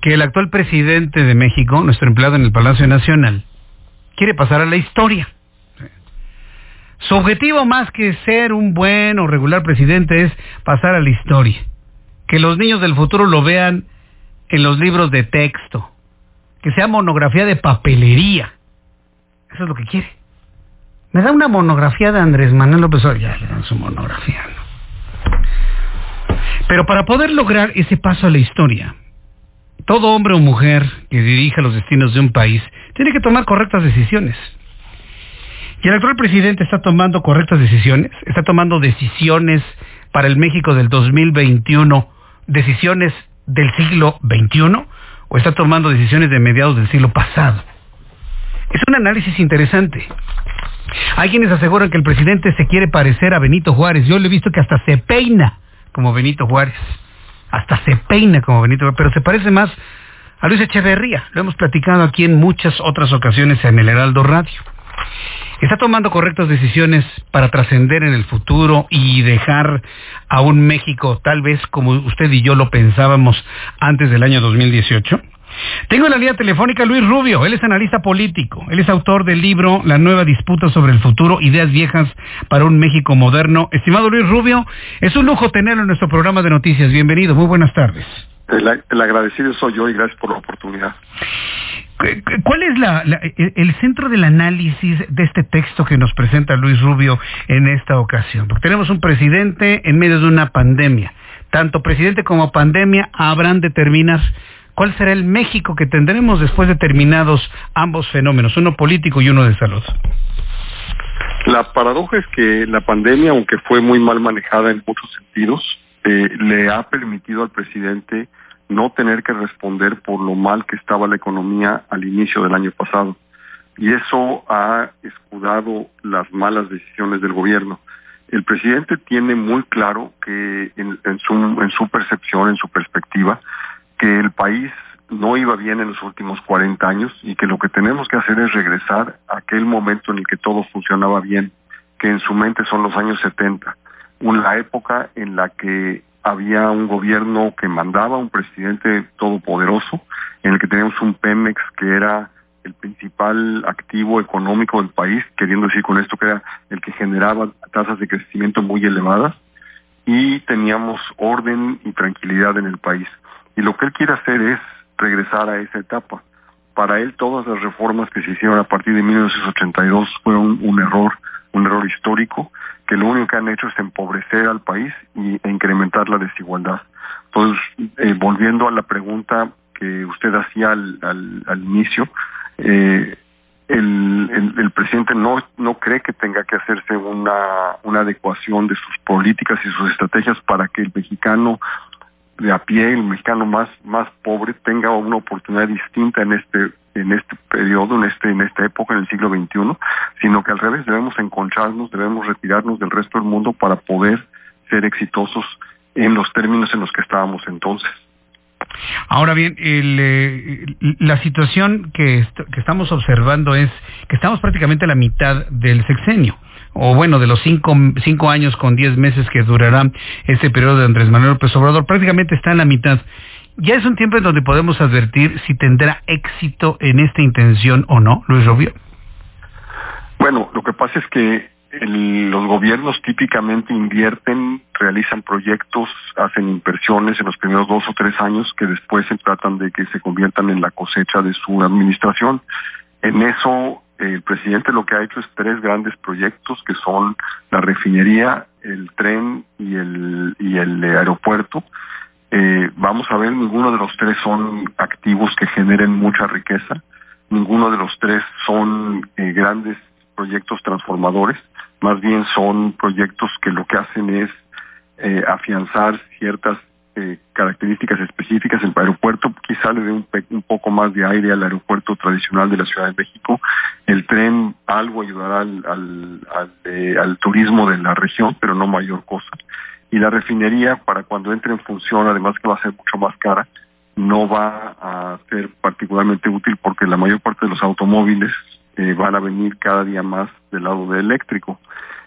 que el actual presidente de México, nuestro empleado en el Palacio Nacional, quiere pasar a la historia. Su objetivo más que ser un buen o regular presidente es pasar a la historia. Que los niños del futuro lo vean en los libros de texto. Que sea monografía de papelería. Eso es lo que quiere. Me da una monografía de Andrés Manuel López Obrador. Ya le dan su monografía. Pero para poder lograr ese paso a la historia, todo hombre o mujer que dirija los destinos de un país tiene que tomar correctas decisiones. Y el actual presidente está tomando correctas decisiones, está tomando decisiones para el México del 2021, decisiones del siglo XXI, o está tomando decisiones de mediados del siglo pasado. Es un análisis interesante. Hay quienes aseguran que el presidente se quiere parecer a Benito Juárez. Yo le he visto que hasta se peina como Benito Juárez. Hasta se peina como Benito Juárez, pero se parece más a Luis Echeverría. Lo hemos platicado aquí en muchas otras ocasiones en el Heraldo Radio. Está tomando correctas decisiones para trascender en el futuro y dejar a un México tal vez como usted y yo lo pensábamos antes del año 2018. Tengo en la línea telefónica Luis Rubio, él es analista político, él es autor del libro La nueva disputa sobre el futuro, ideas viejas para un México moderno. Estimado Luis Rubio, es un lujo tenerlo en nuestro programa de noticias. Bienvenido, muy buenas tardes. El, agradecido soy yo y gracias por la oportunidad. ¿Cuál es el centro del análisis de este texto que nos presenta Luis Rubio en esta ocasión? Porque tenemos un presidente en medio de una pandemia. Tanto presidente como pandemia habrán de terminar ¿Cuál será el México que tendremos después de terminados ambos fenómenos, uno político y uno de salud? La paradoja es que la pandemia, aunque fue muy mal manejada en muchos sentidos, eh, le ha permitido al presidente no tener que responder por lo mal que estaba la economía al inicio del año pasado. Y eso ha escudado las malas decisiones del gobierno. El presidente tiene muy claro que en, su, en su percepción, en su perspectiva, que el país no iba bien en los últimos 40 años y que lo que tenemos que hacer es regresar a aquel momento en el que todo funcionaba bien, que en su mente son los años 70, una época en la que había un gobierno que mandaba, un presidente todopoderoso, en el que teníamos un Pemex que era el principal activo económico del país, queriendo decir con esto que era el que generaba tasas de crecimiento muy elevadas, y teníamos orden y tranquilidad en el país. Y lo que él quiere hacer es regresar a esa etapa. Para él todas las reformas que se hicieron a partir de 1982 fueron un error, un error histórico, que lo único que han hecho es empobrecer al país y, e incrementar la desigualdad. Entonces, eh, volviendo a la pregunta que usted hacía al, al, inicio, eh, el, el, presidente no, no cree que tenga que hacerse una, una adecuación de sus políticas y sus estrategias para que el mexicano de a pie, el mexicano más, más pobre, tenga una oportunidad distinta en este, en este periodo, en este, en esta época, en el siglo XXI, sino que al revés debemos encontrarnos, debemos retirarnos del resto del mundo para poder ser exitosos en los términos en los que estábamos entonces. Ahora bien, eh, la situación que, que estamos observando es que estamos prácticamente a la mitad del sexenio o bueno, de los cinco, cinco años con diez meses que durará este periodo de Andrés Manuel López Obrador, prácticamente está en la mitad. Ya es un tiempo en donde podemos advertir si tendrá éxito en esta intención o no, Luis Rubio. Bueno, lo que pasa es que los gobiernos típicamente invierten, realizan proyectos, hacen inversiones en los primeros dos o tres años que después se tratan de que se conviertan en la cosecha de su administración. En eso el presidente lo que ha hecho es tres grandes proyectos que son la refinería, el tren y el, y el aeropuerto. Eh, vamos a ver, ninguno de los tres son activos que generen mucha riqueza, ninguno de los tres son eh, grandes proyectos transformadores más bien son proyectos que lo que hacen es eh, afianzar ciertas eh, características específicas. El aeropuerto quizá le dé un, un, poco más de aire al aeropuerto tradicional de la Ciudad de México. El tren algo ayudará eh, al turismo de la región, pero no mayor cosa. Y la refinería, para cuando entre en función, además que va a ser mucho más cara, no va a ser particularmente útil porque la mayor parte de los automóviles eh, van a venir cada día más del lado de eléctrico.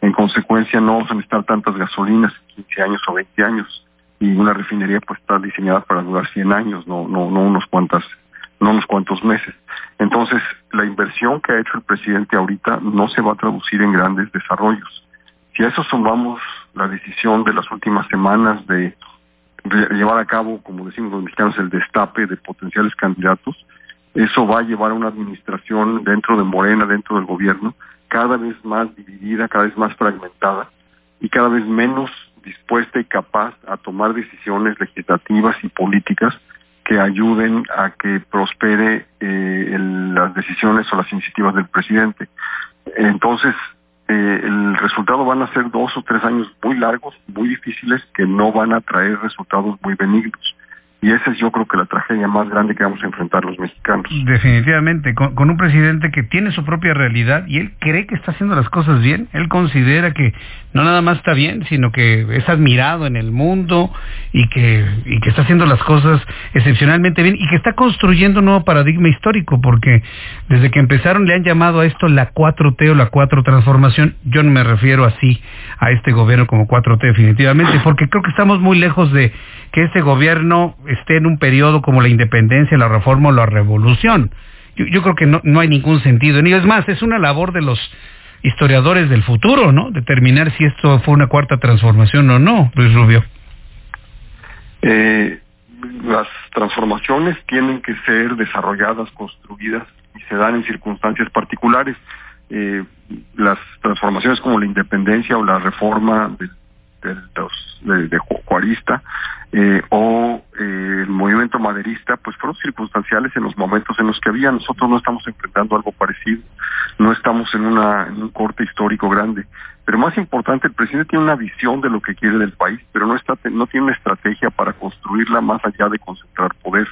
En consecuencia, no van a necesitar tantas gasolinas en 15 años o 20 años. Y una refinería pues está diseñada para durar 100 años, no, no, no unos cuantas, no unos cuantos meses. Entonces, la inversión que ha hecho el presidente ahorita no se va a traducir en grandes desarrollos. Si a eso sumamos la decisión de las últimas semanas de llevar a cabo, como decimos los mexicanos, el destape de potenciales candidatos, eso va a llevar a una administración dentro de Morena, dentro del gobierno, cada vez más dividida, cada vez más fragmentada y cada vez menos dispuesta y capaz a tomar decisiones legislativas y políticas que ayuden a que prospere eh, las decisiones o las iniciativas del presidente. Entonces, eh, el resultado van a ser dos o tres años muy largos, muy difíciles, que no van a traer resultados muy benignos. Y esa es yo creo que la tragedia más grande que vamos a enfrentar los mexicanos. Definitivamente, con, un presidente que tiene su propia realidad y él cree que está haciendo las cosas bien, él considera que no nada más está bien, sino que es admirado en el mundo y que, y que está haciendo las cosas excepcionalmente bien y que está construyendo un nuevo paradigma histórico, porque desde que empezaron le han llamado a esto la 4T o la 4 transformación, yo no me refiero así a este gobierno como 4T definitivamente, porque creo que estamos muy lejos de que este gobierno esté en un periodo como la independencia, la reforma o la revolución. Yo, creo que no, no hay ningún sentido. Ni es más, es una labor de los historiadores del futuro, ¿no? Determinar si esto fue una cuarta transformación o no, Luis Rubio. Eh, las transformaciones tienen que ser desarrolladas, construidas y se dan en circunstancias particulares. Eh, las transformaciones como la independencia o la reforma del de, de, Juarista eh, o eh, el movimiento maderista, pues fueron circunstanciales en los momentos en los que había. Nosotros no estamos enfrentando algo parecido, no estamos en, una, en un corte histórico grande. Pero más importante, el presidente tiene una visión de lo que quiere del país, pero no, está, no tiene una estrategia para construirla más allá de concentrar poder.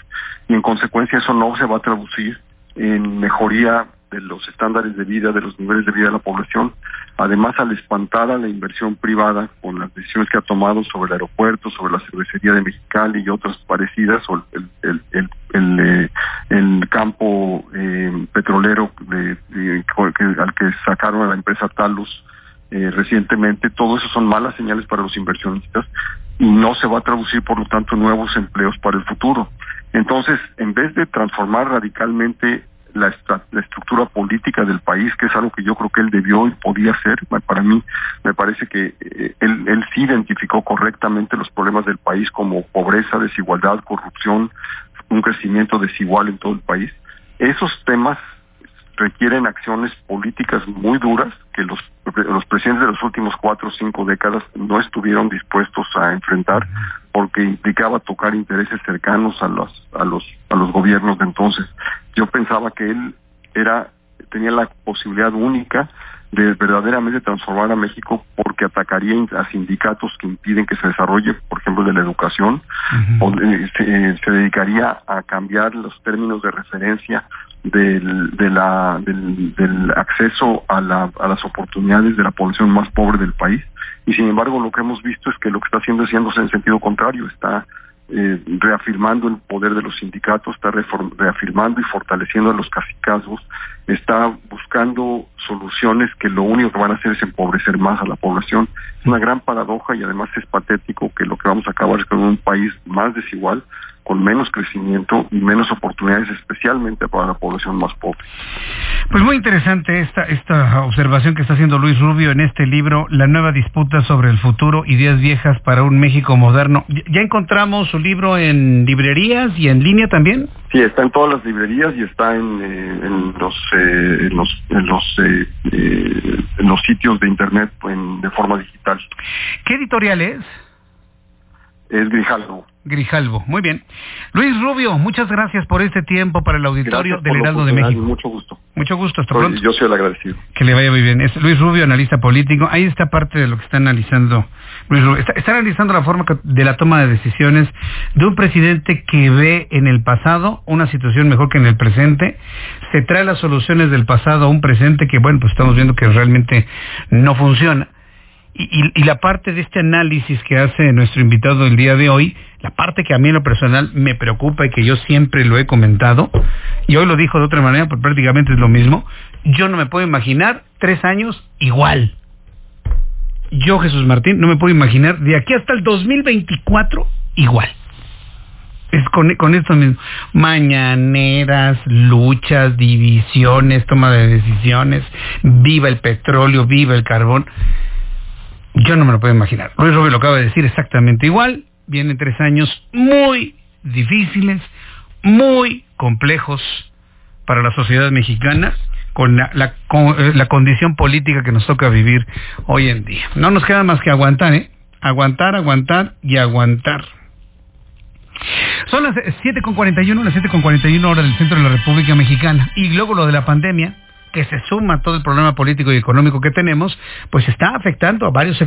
Y en consecuencia eso no se va a traducir en mejoría de los estándares de vida, de los niveles de vida de la población. Además, al espantar a la inversión privada con las decisiones que ha tomado sobre el aeropuerto, sobre la cervecería de Mexicali y otras parecidas, o el, campo petrolero al que sacaron a la empresa Talos eh, recientemente, todo eso son malas señales para los inversionistas y no se va a traducir, por lo tanto, nuevos empleos para el futuro. Entonces, en vez de transformar radicalmente la, estructura política del país, que es algo que yo creo que él debió y podía hacer. Para mí, me parece que eh, él, él sí identificó correctamente los problemas del país como pobreza, desigualdad, corrupción, un crecimiento desigual en todo el país. Esos temas requieren acciones políticas muy duras que los, los presidentes de los últimos cuatro o cinco décadas no estuvieron dispuestos a enfrentar porque implicaba tocar intereses cercanos a los a los a los gobiernos de entonces. Yo pensaba que él era tenía la posibilidad única de verdaderamente transformar a México porque atacaría a sindicatos que impiden que se desarrolle, por ejemplo, de la educación, o se, se, dedicaría a cambiar los términos de referencia del, de la, del, del acceso a, la, a las oportunidades de la población más pobre del país. Y sin embargo, lo que hemos visto es que lo que está haciendo es yéndose en sentido contrario, está eh, reafirmando el poder de los sindicatos, está reafirmando y fortaleciendo a los cacicazgos, está buscando soluciones que lo único que van a hacer es empobrecer más a la población. Es una gran paradoja y además es patético que lo que vamos a acabar es con un país más desigual, con menos crecimiento y menos oportunidades, especialmente para la población más pobre. Pues muy interesante esta, esta observación que está haciendo Luis Rubio en este libro, La nueva disputa sobre el futuro, ideas viejas para un México moderno. ¿Ya encontramos su libro en librerías y en línea también? Sí, está en todas las librerías y está en, eh, en los, eh, en los, en los, eh, en los sitios de internet en, de forma digital. ¿Qué editorial es? Es Grijalvo. Grijalvo, muy bien. Luis Rubio, muchas gracias por este tiempo para el auditorio del Heraldo de México. Mucho gusto. Mucho gusto, hasta pronto. Yo soy el agradecido. Que le vaya muy bien. Es Luis Rubio, analista político. Ahí está parte de lo que está analizando Luis Rubio. Está, está analizando la forma de la toma de decisiones de un presidente que ve en el pasado una situación mejor que en el presente. Se trae las soluciones del pasado a un presente que, bueno, pues estamos viendo que realmente no funciona y, la parte de este análisis que hace nuestro invitado el día de hoy, la parte que a mí en lo personal me preocupa y que yo siempre lo he comentado, y hoy lo dijo de otra manera, pero prácticamente es lo mismo, yo no me puedo imaginar tres años igual. yo Jesús Martín no me puedo imaginar de aquí hasta el 2024 igual. Es con, con esto mismo. Mañaneras, luchas, divisiones, toma de decisiones, viva el petróleo, viva el carbón. Yo no me lo puedo imaginar. Luis Rubio lo acaba de decir exactamente igual. Vienen tres años muy difíciles, muy complejos para la sociedad mexicana con la, con la, condición política que nos toca vivir hoy en día. No nos queda más que aguantar, ¿eh? Aguantar, aguantar y aguantar. Son las 7.41, las 7.41 horas del centro de la República Mexicana. Y luego lo de la pandemia, que se suma a todo el problema político y económico que tenemos, pues está afectando a varios sectores